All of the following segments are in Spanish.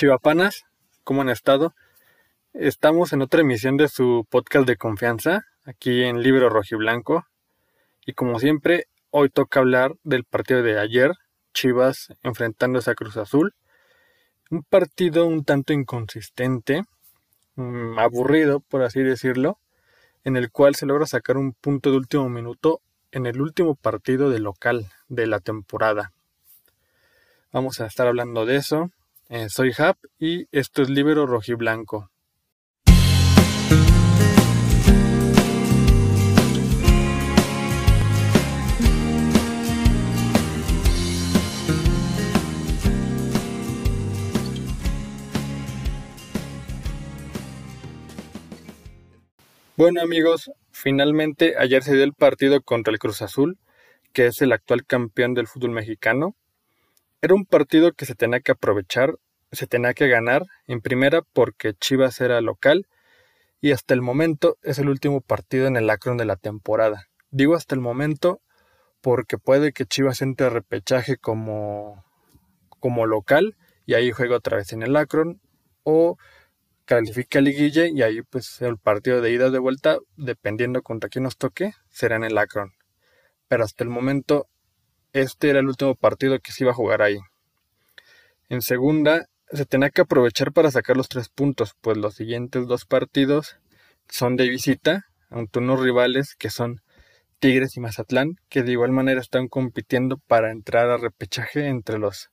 Chivapanas, ¿cómo han estado? Estamos en otra emisión de su podcast de confianza, aquí en Libro Rojiblanco. Y como siempre, hoy toca hablar del partido de ayer, Chivas enfrentándose a Cruz Azul. Un partido un tanto inconsistente, mm, aburrido, por así decirlo, en el cual se logra sacar un punto de último minuto en el último partido de local de la temporada. Vamos a estar hablando de eso. Soy Hap y esto es Libero Rojiblanco. Bueno amigos, finalmente ayer se dio el partido contra el Cruz Azul, que es el actual campeón del fútbol mexicano. Era un partido que se tenía que aprovechar, se tenía que ganar, en primera porque Chivas era local y hasta el momento es el último partido en el Akron de la temporada. Digo hasta el momento porque puede que Chivas entre a repechaje como, como local y ahí juega otra vez en el Akron o califica a liguilla y ahí pues el partido de ida de vuelta, dependiendo contra quién nos toque, será en el Akron. Pero hasta el momento este era el último partido que se iba a jugar ahí. En segunda, se tenía que aprovechar para sacar los tres puntos, pues los siguientes dos partidos son de visita ante unos rivales que son Tigres y Mazatlán, que de igual manera están compitiendo para entrar a repechaje entre los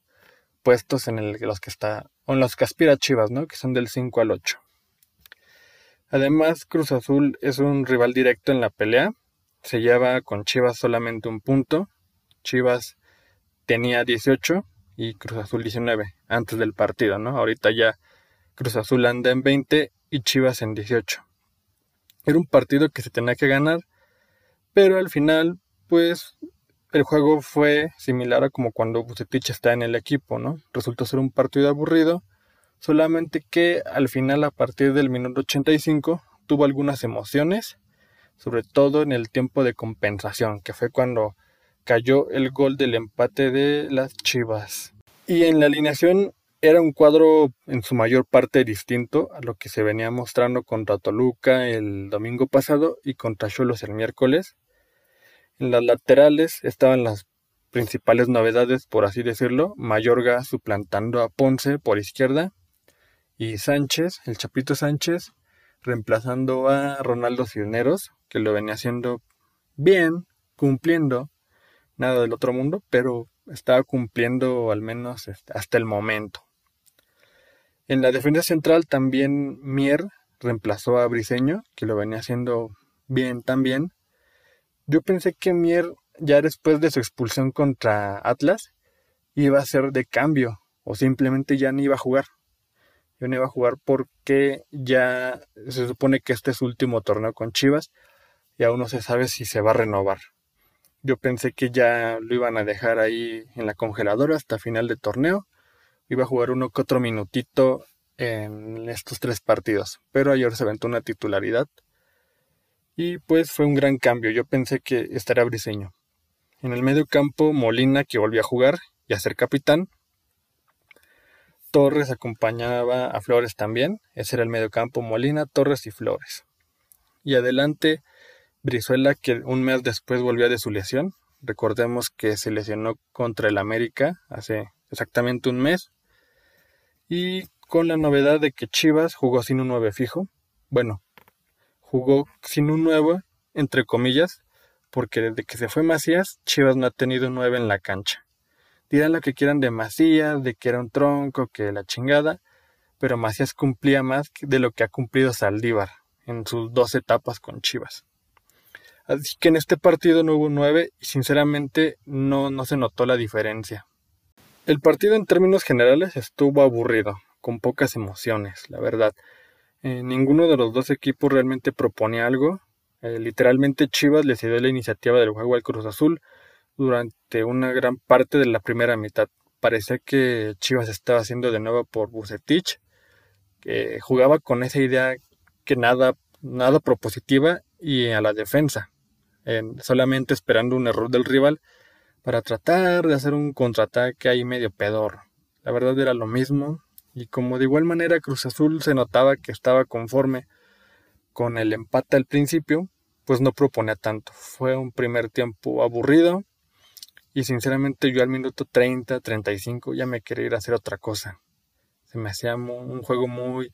puestos en los que está, o en los que aspira Chivas, ¿no? Que son del 5 al 8. Además, Cruz Azul es un rival directo en la pelea. Se lleva con Chivas solamente un punto. Chivas tenía 18 y Cruz Azul 19 antes del partido, ¿no? Ahorita ya Cruz Azul anda en 20 y Chivas en 18. Era un partido que se tenía que ganar, pero al final, pues el juego fue similar a como cuando Bucetich está en el equipo, ¿no? Resultó ser un partido aburrido, solamente que al final a partir del minuto 85 tuvo algunas emociones, sobre todo en el tiempo de compensación, que fue cuando cayó el gol del empate de las Chivas. Y en la alineación era un cuadro en su mayor parte distinto a lo que se venía mostrando contra Toluca el domingo pasado y contra Cholos el miércoles. En las laterales estaban las principales novedades, por así decirlo, Mayorga suplantando a Ponce por izquierda y Sánchez, el Chapito Sánchez, reemplazando a Ronaldo Cisneros, que lo venía haciendo bien, cumpliendo, nada del otro mundo, pero estaba cumpliendo al menos hasta el momento. En la defensa central también Mier reemplazó a Briseño, que lo venía haciendo bien también, yo pensé que Mier, ya después de su expulsión contra Atlas, iba a ser de cambio o simplemente ya no iba a jugar. Yo no iba a jugar porque ya se supone que este es su último torneo con Chivas y aún no se sabe si se va a renovar. Yo pensé que ya lo iban a dejar ahí en la congeladora hasta final de torneo. Iba a jugar uno que otro minutito en estos tres partidos. Pero ayer se aventó una titularidad y pues fue un gran cambio. Yo pensé que estaría Briseño. En el medio campo, Molina, que volvió a jugar y a ser capitán. Torres acompañaba a Flores también. Ese era el medio campo, Molina, Torres y Flores. Y adelante, Brizuela, que un mes después volvió de su lesión. Recordemos que se lesionó contra el América hace exactamente un mes. Y con la novedad de que Chivas jugó sin un 9 fijo. Bueno, jugó sin un nuevo, entre comillas, porque desde que se fue Macías, Chivas no ha tenido un 9 en la cancha. Dirán lo que quieran de Macías, de que era un tronco, que la chingada, pero Macías cumplía más de lo que ha cumplido Saldívar en sus dos etapas con Chivas. Así que en este partido no hubo 9 y sinceramente no, no se notó la diferencia. El partido en términos generales estuvo aburrido, con pocas emociones, la verdad. Eh, ninguno de los dos equipos realmente proponía algo. Eh, literalmente Chivas le cedió la iniciativa del juego al Cruz Azul durante una gran parte de la primera mitad. Parecía que Chivas estaba haciendo de nuevo por Bucetich, que jugaba con esa idea que nada, nada propositiva y a la defensa, solamente esperando un error del rival para tratar de hacer un contraataque ahí medio pedor. La verdad era lo mismo Y como de igual manera Cruz Azul se notaba que estaba conforme con el empate al principio, pues no proponía tanto. Fue un primer tiempo aburrido y sinceramente yo al minuto 30, 35 ya me quería ir a hacer otra cosa. Se me hacía un juego muy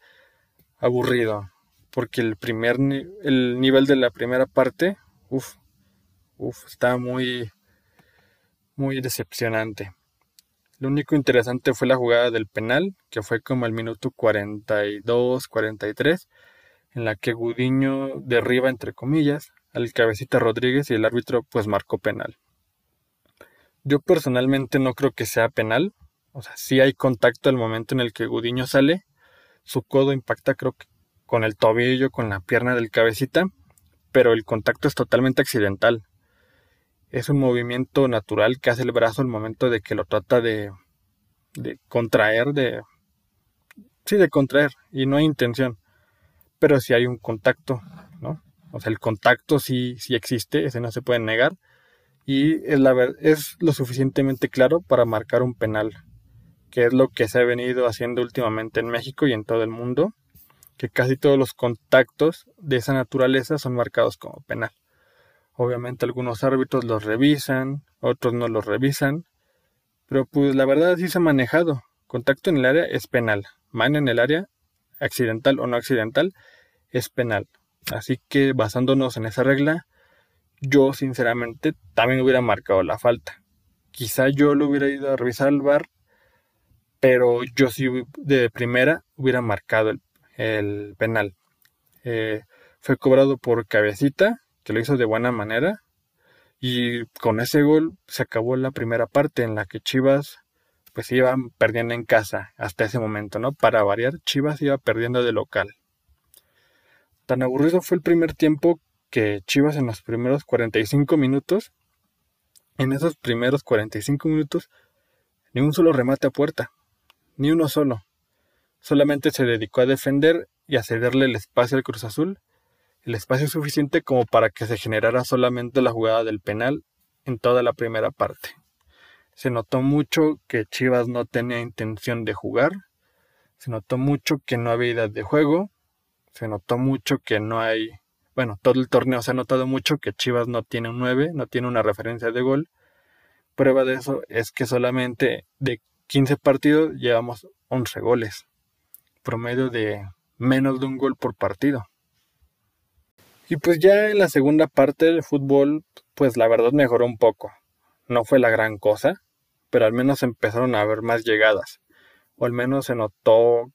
aburrido porque el primer el nivel de la primera parte, uff, uff, estaba muy muy decepcionante. Lo único interesante fue la jugada del penal, que fue como el minuto 42, 43, en la que Gudiño derriba, entre comillas, al cabecita Rodríguez y el árbitro pues marcó penal. Yo personalmente no creo que sea penal, o sea, sí hay contacto al momento en el que Gudiño sale, su codo impacta creo que con el tobillo, con la pierna del cabecita, pero el contacto es totalmente accidental es un movimiento natural que hace el brazo al momento de que lo trata de, contraer, de... Sí, de contraer, y no hay intención. Pero si hay un contacto, ¿no? O sea, el contacto sí, sí existe, ese no se puede negar. Y es, la, es lo suficientemente claro para marcar un penal, que es lo que se ha venido haciendo últimamente en México y en todo el mundo, que casi todos los contactos de esa naturaleza son marcados como penal. Obviamente algunos árbitros los revisan, otros no los revisan, pero pues la verdad sí se ha manejado. Contacto en el área es penal, mano en el área, accidental o no accidental, es penal. Así que basándonos en esa regla, yo sinceramente también hubiera marcado la falta. Quizá yo lo hubiera ido a revisar al bar, pero yo sí de primera hubiera marcado el, penal. Eh, fue cobrado por cabecita que lo hizo de buena manera. Y con ese gol se acabó la primera parte en la que Chivas pues iba perdiendo en casa hasta ese momento, ¿no? Para variar, Chivas iba perdiendo de local. Tan aburrido fue el primer tiempo que Chivas en los primeros 45 minutos, en esos primeros 45 minutos, ni un solo remate a puerta, ni uno solo. Solamente se dedicó a defender y a cederle el espacio al Cruz Azul el espacio suficiente como para que se generara solamente la jugada del penal en toda la primera parte. Se notó mucho que Chivas no tenía intención de jugar, se notó mucho que no había idea de juego, se notó mucho que no hay, bueno, todo el torneo se ha notado mucho que Chivas no tiene un 9, no tiene una referencia de gol. Prueba de eso es que solamente de 15 partidos llevamos 11 goles, promedio de menos de un gol por partido. Y pues ya en la segunda parte del fútbol, pues la verdad mejoró un poco. No fue la gran cosa, pero al menos empezaron a haber más llegadas. O al menos se notó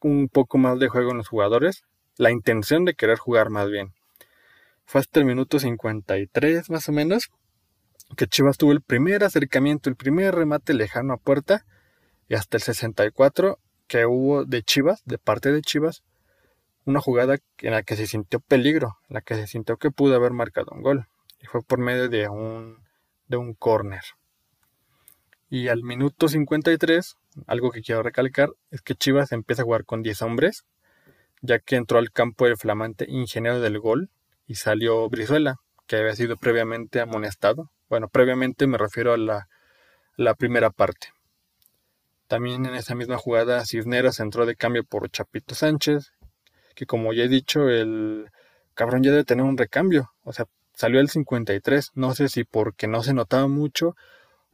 un poco más de juego en los jugadores, la intención de querer jugar más bien. Fue hasta el minuto 53 más o menos que Chivas tuvo el primer acercamiento, el primer remate lejano a puerta y hasta el 64 que hubo de Chivas, de parte de Chivas, una jugada en la que se sintió peligro, en la que se sintió que pudo haber marcado un gol. Y fue por medio de un, de un córner. Y al minuto 53, algo que quiero recalcar, es que Chivas empieza a jugar con 10 hombres, ya que entró al campo el flamante ingeniero del gol y salió Brizuela, que había sido previamente amonestado. Bueno, previamente me refiero a la, la primera parte. También en esa misma jugada Cisneros entró de cambio por Chapito Sánchez que como ya he dicho, el cabrón ya debe tener un recambio. O sea, salió el 53. No sé si porque no se notaba mucho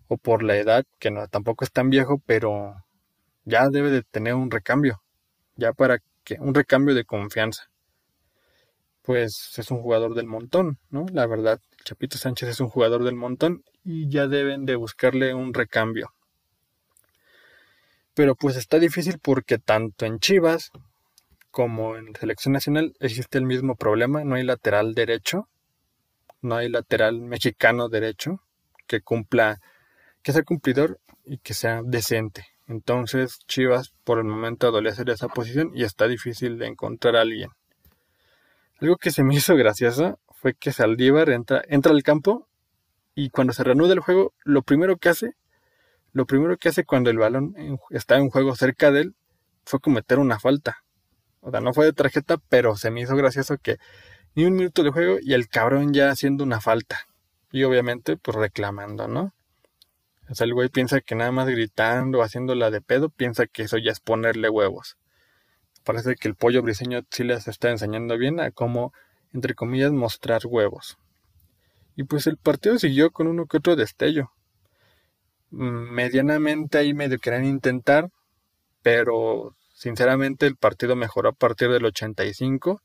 o por la edad, que no, tampoco es tan viejo, pero ya debe de tener un recambio. Ya para que un recambio de confianza. Pues es un jugador del montón, ¿no? La verdad, Chapito Sánchez es un jugador del montón y ya deben de buscarle un recambio. Pero pues está difícil porque tanto en Chivas como en selección nacional existe el mismo problema, no hay lateral derecho, no hay lateral mexicano derecho que cumpla, que sea cumplidor y que sea decente. Entonces Chivas por el momento adolece de esa posición y está difícil de encontrar a alguien. Algo que se me hizo gracioso fue que Saldívar entra, entra al campo y cuando se reanuda el juego, lo primero que hace, lo primero que hace cuando el balón está en juego cerca de él, fue cometer una falta. O sea, no fue de tarjeta, pero se me hizo gracioso que ni un minuto de juego y el cabrón ya haciendo una falta. Y obviamente, pues reclamando, ¿no? O sea, el güey piensa que nada más gritando haciéndola de pedo, piensa que eso ya es ponerle huevos. Parece que el pollo briseño sí les está enseñando bien a cómo, entre comillas, mostrar huevos. Y pues el partido siguió con uno que otro destello. Mm, medianamente ahí medio querían intentar, pero sinceramente el partido mejoró a partir del 85.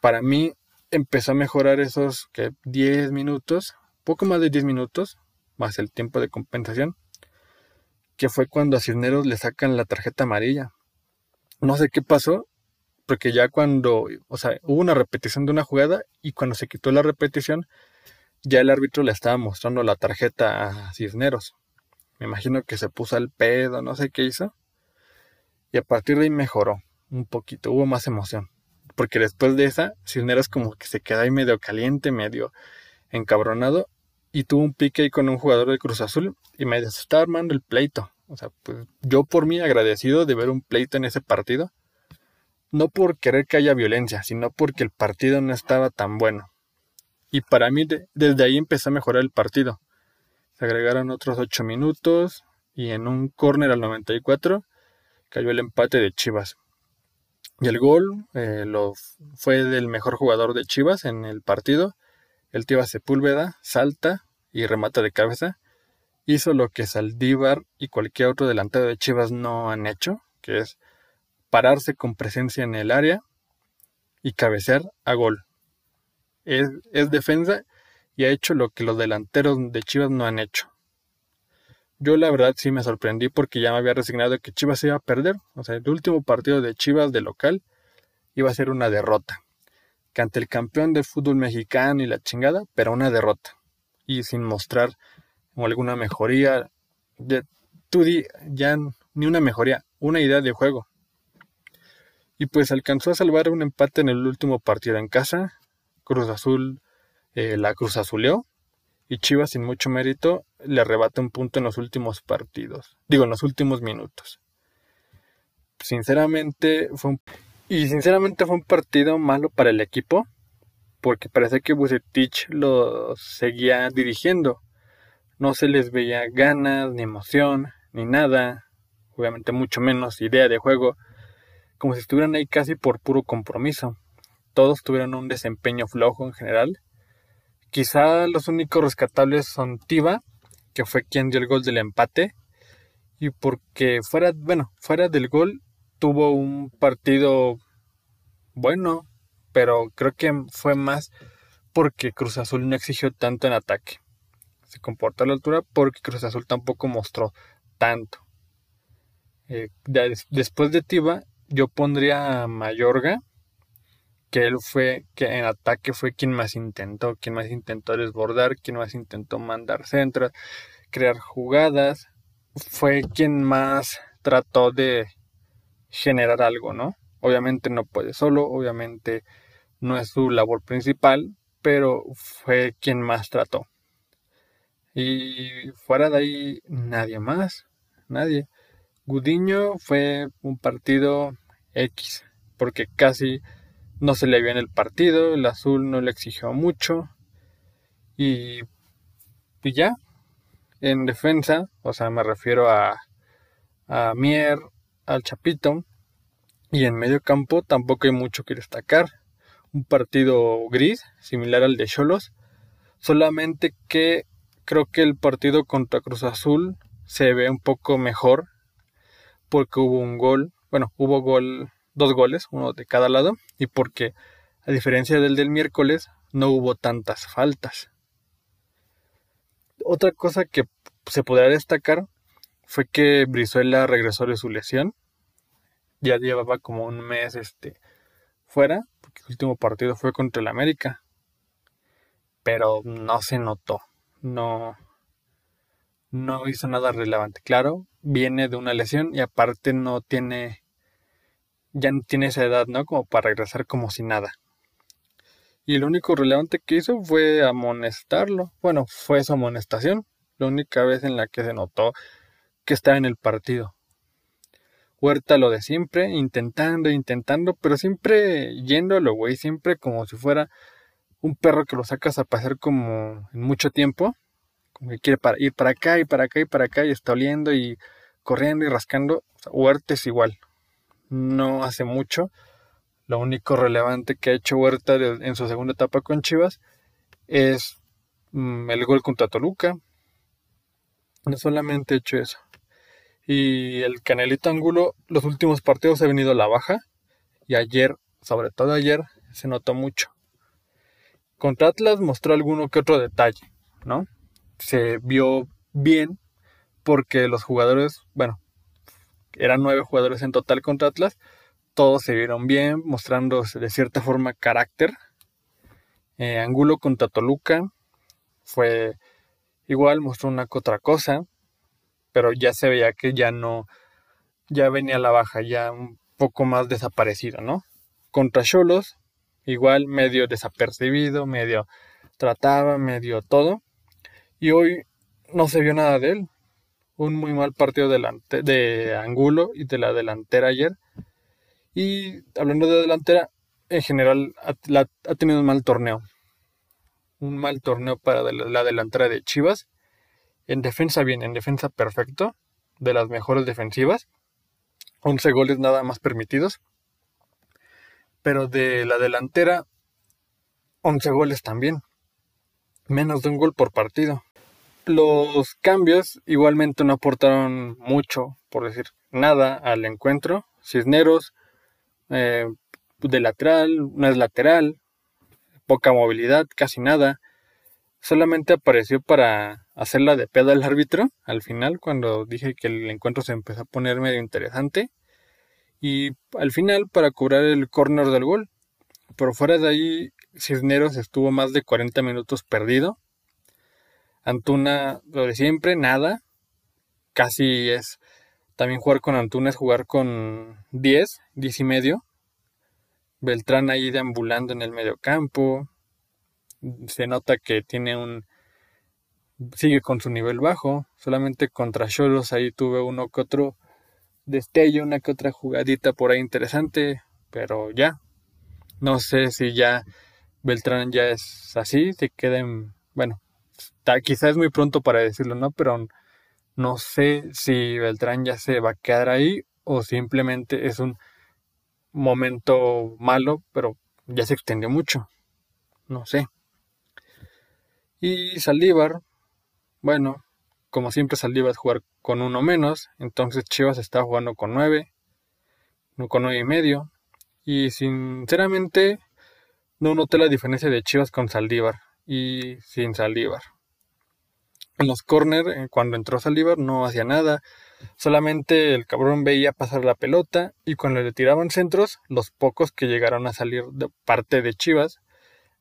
Para mí empezó a mejorar esos que 10 minutos, poco más de 10 minutos, más el tiempo de compensación, que fue cuando a Cisneros le sacan la tarjeta amarilla. No sé qué pasó, porque ya cuando, o sea, hubo una repetición de una jugada y cuando se quitó la repetición, ya el árbitro le estaba mostrando la tarjeta a Cisneros. Me imagino que se puso al pedo, no sé qué hizo. Y a partir de ahí mejoró un poquito, hubo más emoción. Porque después de esa, Cisneros como que se quedó ahí medio caliente, medio encabronado y tuvo un pique ahí con un jugador de Cruz Azul y me estaba armando el pleito. O sea, pues yo por mí agradecido de ver un pleito en ese partido. No por querer que haya violencia, sino porque el partido no estaba tan bueno. Y para mí desde ahí empezó a mejorar el partido. Se agregaron otros 8 minutos y en un córner al 94 cayó el empate de Chivas. Y el gol eh, lo, fue del mejor jugador de Chivas en el partido, el Tiva Sepúlveda salta y remata de cabeza. Hizo lo que Saldívar y cualquier otro delantero de Chivas no han hecho, que es pararse con presencia en el área y cabecear a gol. Es, es defensa y ha hecho lo que los delanteros de Chivas no han hecho. Yo la verdad sí me sorprendí porque ya me había resignado que Chivas se iba a perder. O sea, el último partido de Chivas de local iba a ser una derrota que ante el campeón del fútbol mexicano y la chingada, pero una derrota. Y sin mostrar alguna mejoría. De, tú ya ni una mejoría, una idea de juego. Y pues alcanzó a salvar un empate en el último partido en casa. Cruz Azul eh, la Cruz Azuleó. Y Chivas, sin mucho mérito, le arrebata un punto en los últimos partidos. Digo, en los últimos minutos. Sinceramente, fue un y sinceramente fue un partido malo para el equipo, porque parece que Bucetich lo seguía dirigiendo. No se les veía ganas, ni emoción, ni nada, obviamente mucho menos idea de juego, como si estuvieran ahí casi por puro compromiso. Todos tuvieron un desempeño flojo en general. Quizá los únicos rescatables son Tiva, que fue quien dio el gol del empate, y porque fuera, bueno, fuera del gol tuvo un partido bueno, pero creo que fue más porque Cruz Azul no exigió tanto en ataque. Se comportó a la altura porque Cruz Azul tampoco mostró tanto. Eh, después de Tiva, yo pondría a Mayorga, que él fue, que en ataque fue quien más intentó, quien más intentó desbordar, quien más intentó mandar centros, crear jugadas, fue quien más trató de generar algo, ¿no? Obviamente no puede solo, obviamente no es su labor principal, pero fue quien más trató. Y fuera de ahí, nadie más, nadie. Gudiño fue un partido X, porque casi no se le vio en el partido, el azul no le exigió mucho. Y, y ya, en defensa, o sea, me refiero a, a Mier, al Chapito. Y en medio campo tampoco hay mucho que destacar. Un partido gris, similar al de Cholos. Solamente que creo que el partido contra Cruz Azul se ve un poco mejor. Porque hubo un gol. Bueno, hubo gol, dos goles, uno de cada lado. Y porque, a diferencia del del miércoles, no hubo tantas faltas. Otra cosa que se podría destacar fue que Brizuela regresó de su lesión. Ya llevaba como un mes este, fuera, porque el último partido fue contra el América. Pero no se notó. No, no hizo nada relevante. Claro, viene de una lesión y aparte no tiene, ya no tiene esa edad, ¿no? Como para regresar como si nada. Y lo único relevante que hizo fue amonestarlo. Bueno, fue su amonestación. La única vez en la que se notó que estaba en el partido. Huerta lo de siempre, intentando, intentando, pero siempre yéndolo, güey, siempre como si fuera un perro que lo sacas a pasear como en mucho tiempo, quiere para, ir para acá y para acá y para acá y está oliendo y corriendo y rascando. Huerta es igual. No hace mucho. Lo único relevante que ha hecho Huerta en su segunda etapa con Chivas es mm, el gol contra Toluca. No solamente hecho eso. Y el Canelito Angulo, los últimos partidos ha venido a la baja. Y ayer, sobre todo ayer, se notó mucho. Contra Atlas mostró alguno que otro detalle, ¿no? Se vio bien porque los jugadores, bueno, eran nueve jugadores en total contra Atlas, todos se vieron bien, mostrando de cierta forma carácter. Eh, Angulo contra Toluca fue igual, mostró una otra cosa, pero ya se veía que ya no, ya venía a la baja, ya un poco más desaparecido, ¿no? Contra Cholos igual medio desapercibido, medio trataba, medio todo. Y hoy no se vio nada de él. Un muy mal partido delante, de Angulo y de la delantera ayer. Y hablando de delantera, en general ha, tenido un mal torneo. Un mal torneo para la delantera de Chivas. En defensa bien, en defensa perfecto. De las mejores defensivas. 11 goles nada más permitidos pero de la delantera 11 goles también, menos de un gol por partido. Los cambios igualmente no aportaron mucho, por decir nada, al encuentro. Cisneros eh, de lateral, no es lateral, poca movilidad, casi nada. Solamente apareció para hacerla de pedo al árbitro al final, cuando dije que el encuentro se empezó a poner medio interesante y al final para cobrar el córner del gol. Pero fuera de ahí, Cisneros estuvo más de 40 minutos perdido. Antuna, lo siempre, nada. Casi es. También jugar con Antuna es jugar con 10, 10 y medio. Beltrán ahí deambulando en el medio campo. Se nota que tiene un. Sigue con su nivel bajo. Solamente contra Cholos ahí tuve uno que otro destello, una que otra jugadita por ahí interesante, pero ya. No sé si ya Beltrán ya es así, se queden, bueno, está, quizás es muy pronto para decirlo, ¿no? Pero no sé si Beltrán ya se va a quedar ahí o simplemente es un momento malo, pero ya se extendió mucho. No sé. Y Saldívar, bueno, como siempre Saldívar a jugar con uno menos, entonces Chivas está jugando con nueve, con nueve y medio, y sinceramente no noté la diferencia de Chivas con Saldívar y sin Saldívar. En los corners, eh, cuando entró Saldívar, no hacía nada, solamente el cabrón veía pasar la pelota y cuando le tiraban centros, los pocos que llegaron a salir de parte de Chivas,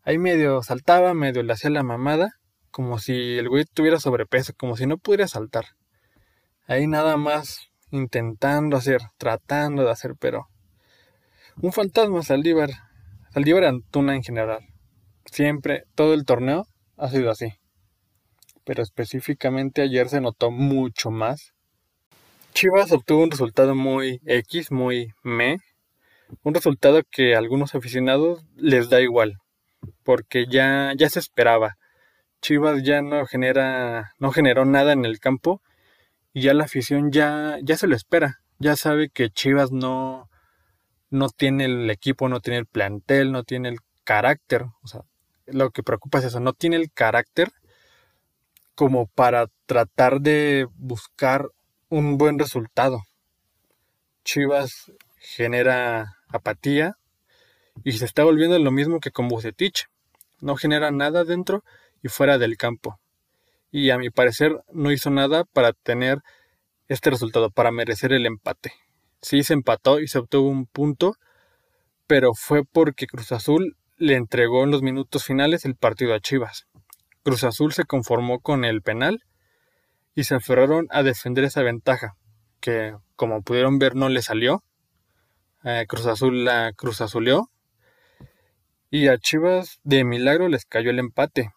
ahí medio saltaba, medio le hacía la mamada como si el güey tuviera sobrepeso, como si no pudiera saltar. Ahí nada más intentando hacer, tratando de hacer, pero un fantasma Saldívar, Saldívar Antuna en general. Siempre, todo el torneo ha sido así. Pero específicamente ayer se notó mucho más. Chivas obtuvo un resultado muy X, muy me. Un resultado que a algunos aficionados les da igual. Porque ya, ya se esperaba. Chivas ya no genera, no generó nada en el campo y ya la afición ya, ya se lo espera, ya sabe que Chivas no, no tiene el equipo, no tiene el plantel, no tiene el carácter, o sea, lo que preocupa es eso, no tiene el carácter como para tratar de buscar un buen resultado. Chivas genera apatía y se está volviendo lo mismo que con Bucetich. No genera nada dentro y fuera del campo. Y a mi parecer no hizo nada para tener este resultado, para merecer el empate. Sí se empató y se obtuvo un punto, pero fue porque Cruz Azul le entregó en los minutos finales el partido a Chivas. Cruz Azul se conformó con el penal y se aferraron a defender esa ventaja, que como pudieron ver no le salió. Eh, Cruz Azul la Cruz Azuleó y a Chivas de milagro les cayó el empate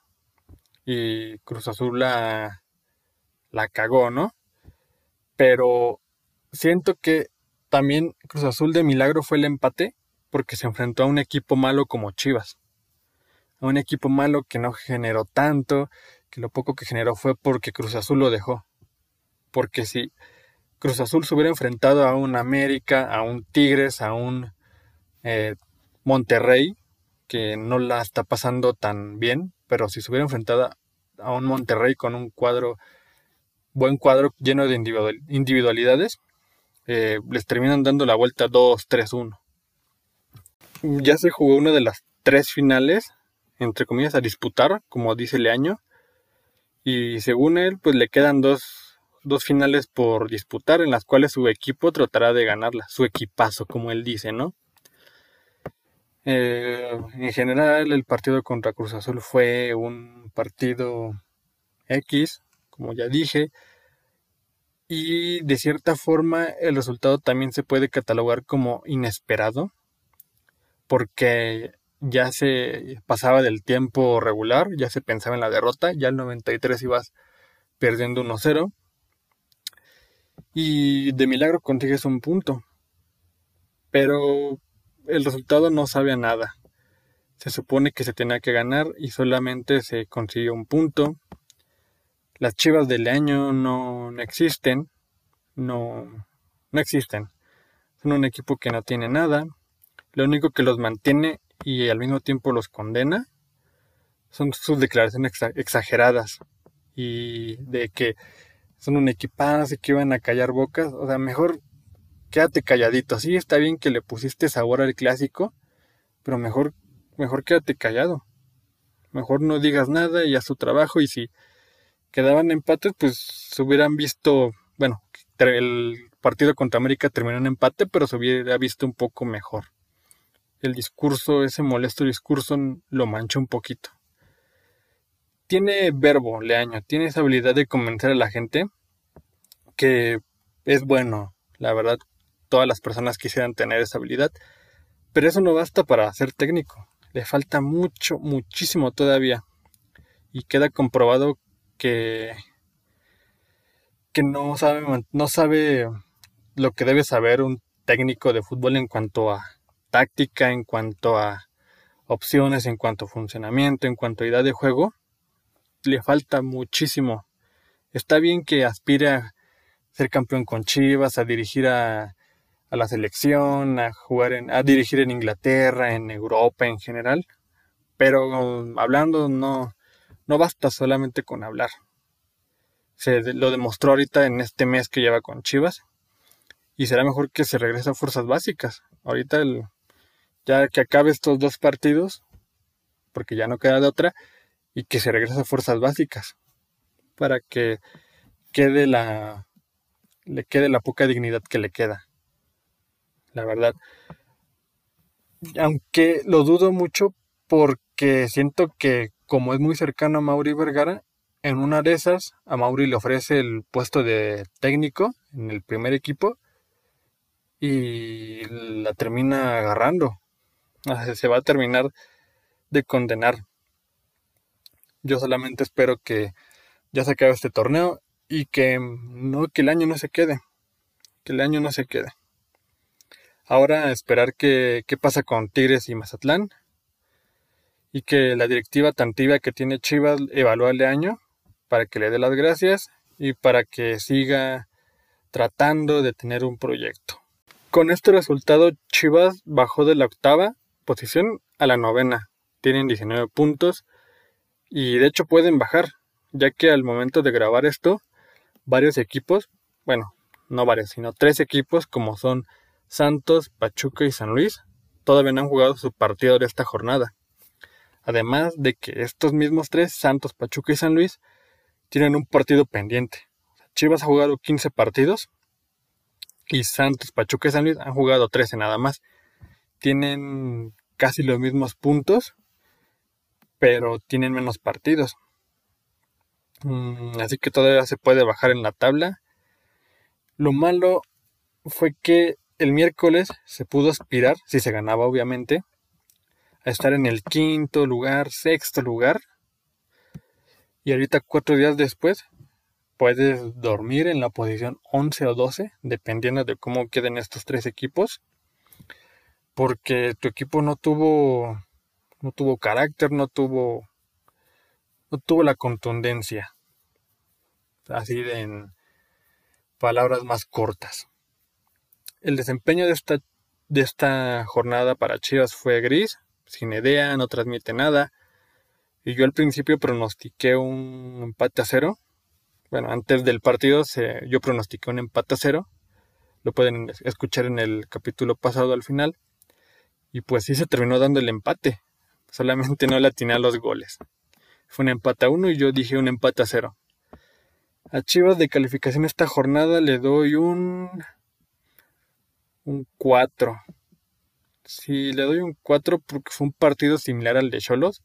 y Cruz Azul la, la cagó, ¿no? Pero siento que también Cruz Azul de milagro fue el empate porque se enfrentó a un equipo malo como Chivas. Un equipo malo que no generó tanto, que lo poco que generó fue porque Cruz Azul lo dejó. Porque si Cruz Azul se hubiera enfrentado a un América, a un Tigres, a un eh, Monterrey, que no la está pasando tan bien, pero si se hubiera enfrentado a un Monterrey con un cuadro, buen cuadro lleno de individualidades, eh, les terminan dando la vuelta 2-3-1. Ya se jugó una de las tres finales, entre comillas, a disputar, como dice Leaño, y según él, pues le quedan dos dos finales por disputar en las cuales su equipo tratará de ganarla, su equipazo, como él dice, ¿no? Eh, en general, el partido contra Cruz Azul fue un partido X, como ya dije, y de cierta forma el resultado también se puede catalogar como inesperado, porque ya se pasaba del tiempo regular, ya se pensaba en la derrota, ya el 93 ibas perdiendo 1-0 y de milagro consigues un punto. Pero el resultado no sabe a nada. Se supone que se tenía que ganar y solamente se consiguió un punto. Las chivas del año no, no existen. No, no existen. Son un equipo que no tiene nada. Lo único que los mantiene y al mismo tiempo los condena son sus declaraciones exageradas y de que son un equipazo que iban a callar bocas. O sea, mejor quédate calladito. Sí, está bien que le pusiste sabor al clásico, pero mejor, mejor quédate callado. Mejor no digas nada y haz tu trabajo. Y si quedaban empates, pues se hubieran visto, bueno, el partido contra América terminó en empate, pero se hubiera visto un poco mejor. El discurso, ese molesto discurso, lo mancha un poquito. Tiene verbo, Leaño, tiene esa habilidad de convencer a la gente que es bueno, la verdad, todas las personas quisieran tener esa habilidad, pero eso no basta para ser técnico, le falta mucho, muchísimo todavía, y queda comprobado que, que no, sabe, no sabe lo que debe saber un técnico de fútbol en cuanto a táctica, en cuanto a opciones, en cuanto a funcionamiento, en cuanto a idea de juego, le falta muchísimo. Está bien que aspire a ser campeón con Chivas, a dirigir a, la selección, a jugar en, a dirigir en Inglaterra, en Europa en general, pero um, hablando no, no basta solamente con hablar. Se lo demostró ahorita en este mes que lleva con Chivas y será mejor que se regrese a fuerzas básicas. Ahorita el, ya que acabe estos dos partidos, porque ya no queda de otra, y que se regrese a fuerzas básicas para que quede la le quede la poca dignidad que le queda. La verdad. Aunque lo dudo mucho porque siento que como es muy cercano a Mauri Vergara, en una de esas a Mauri le ofrece el puesto de técnico en el primer equipo y la termina agarrando. Se va a terminar de condenar. Yo solamente espero que ya se acabe este torneo y que no que el año no se quede, que el año no se quede. Ahora esperar que qué pasa con Tigres y Mazatlán y que la directiva tan tibia que tiene Chivas evalúe el año para que le dé las gracias y para que siga tratando de tener un proyecto. Con este resultado Chivas bajó de la octava posición a la novena. Tienen 19 puntos y de hecho pueden bajar, ya que al momento de grabar esto, varios equipos, bueno, no varios, sino tres equipos como son Santos, Pachuca y San Luis, todavía no han jugado su partido de esta jornada. Además de que estos mismos tres, Santos, Pachuca y San Luis, tienen un partido pendiente. Chivas ha jugado 15 partidos y Santos, Pachuca y San Luis han jugado 13 nada más. Tienen casi los mismos puntos, pero tienen menos partidos. Mm, así que todavía se puede bajar en la tabla. Lo malo fue que el miércoles se pudo aspirar, si se ganaba obviamente, a estar en el quinto lugar, sexto lugar. Y ahorita cuatro días después puedes dormir en la posición 11 o 12, dependiendo de cómo queden estos tres equipos. Porque tu equipo no tuvo no tuvo carácter, no tuvo no tuvo la contundencia. Así en palabras más cortas. El desempeño de esta, de esta jornada para Chivas fue gris, sin idea, no transmite nada. Y yo al principio pronostiqué un empate a cero. Bueno, antes del partido yo pronostiqué un empate a cero. Lo pueden escuchar en el capítulo pasado al final. Y pues sí se terminó dando el empate. Solamente no le atiné a los goles. Fue un empate a uno y yo dije un empate a cero. A Chivas de calificación esta jornada le doy un. un 4. Sí, le doy un 4 porque fue un partido similar al de Cholos.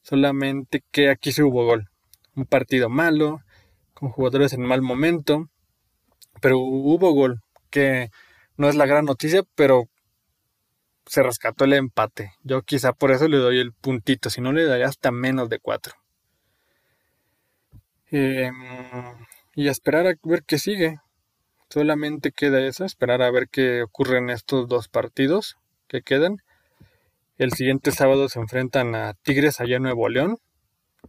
Solamente que aquí se hubo gol. Un partido malo, con jugadores en mal momento. Pero hubo gol, que no es la gran noticia, pero se rescató el empate. Yo quizá por eso le doy el puntito, si no le daría hasta menos de 4. Em, y a esperar a ver qué sigue. Solamente queda eso, esperar a ver qué ocurre en estos dos partidos que quedan. El siguiente sábado se enfrentan a Tigres allá en Nuevo León.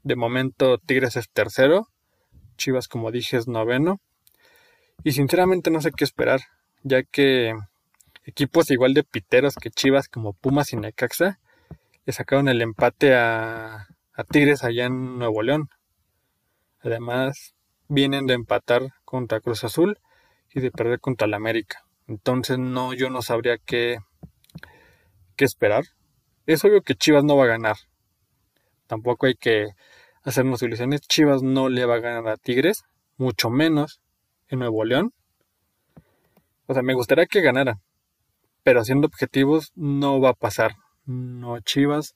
De momento Tigres es tercero. Chivas, como dije, es noveno. Y sinceramente no sé qué esperar, ya que equipos igual de piteros que Chivas como Pumas y Necaxa le sacaron el empate a, Tigres allá en Nuevo León. Además, vienen de empatar contra Cruz Azul y de perder contra la América. Entonces, no, yo no sabría qué, qué esperar. Es obvio que Chivas no va a ganar. Tampoco hay que hacernos ilusiones. Chivas no le va a ganar a Tigres, mucho menos en Nuevo León. O sea, me gustaría que ganara, pero siendo objetivos no va a pasar. No, Chivas,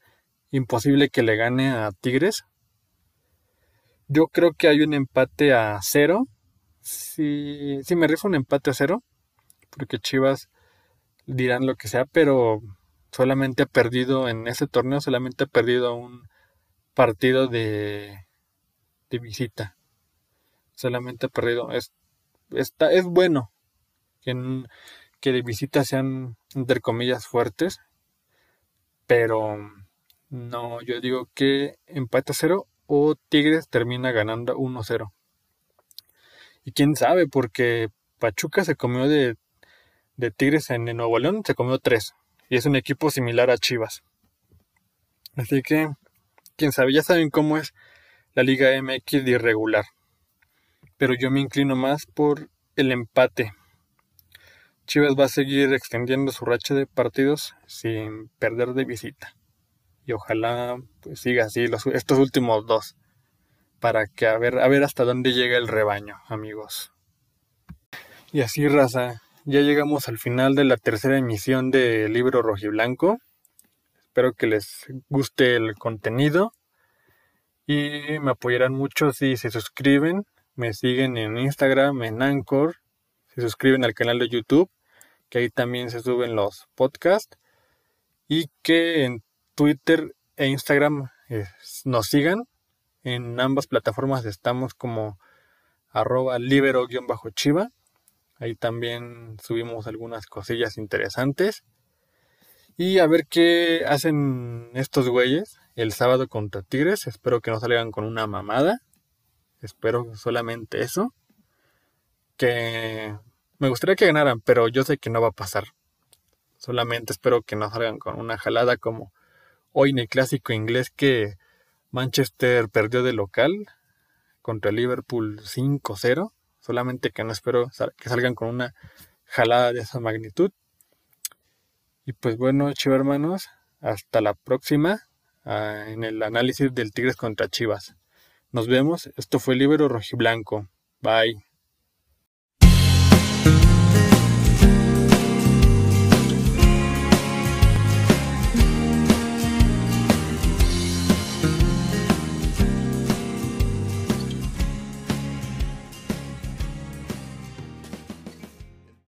imposible que le gane a Tigres. Yo creo que hay un empate a cero. Si, si me rifo un empate a cero, porque Chivas dirán lo que sea, pero solamente ha perdido en ese torneo, solamente ha perdido un partido de, de visita. Solamente ha perdido. Es, está, es bueno que, que de visita sean entre comillas fuertes, pero no, yo digo que empate a cero o Tigres termina ganando 1-0. Y quién sabe, porque Pachuca se comió de, Tigres en Nuevo León, se comió 3. Y es un equipo similar a Chivas. Así que, quién sabe, ya saben cómo es la Liga MX de irregular. Pero yo me inclino más por el empate. Chivas va a seguir extendiendo su racha de partidos sin perder de visita. Y ojalá pues, siga así los, estos últimos dos. Para que a ver, a ver hasta dónde llega el rebaño, amigos. Y así, raza, ya llegamos al final de la tercera emisión del libro rojiblanco. Espero que les guste el contenido. Y me apoyarán mucho si se suscriben, me siguen en Instagram, en Anchor, se suscriben al canal de YouTube que ahí también se suben los podcasts y que en Twitter e Instagram eh, nos sigan. En ambas plataformas estamos como arroba libero-chiva. Ahí también subimos algunas cosillas interesantes. Y a ver qué hacen estos güeyes el sábado contra Tigres. Espero que no salgan con una mamada. Espero solamente eso. Que me gustaría que ganaran, pero yo sé que no va a pasar. Solamente espero que no salgan con una jalada como hoy en el clásico inglés que Manchester perdió de local contra Liverpool 5-0. Solamente que no espero que salgan con una jalada de esa magnitud. Y pues bueno, chivo hermanos, hasta la próxima ah, en el análisis del Tigres contra Chivas. Nos vemos. Esto fue Libero Rojiblanco. Bye.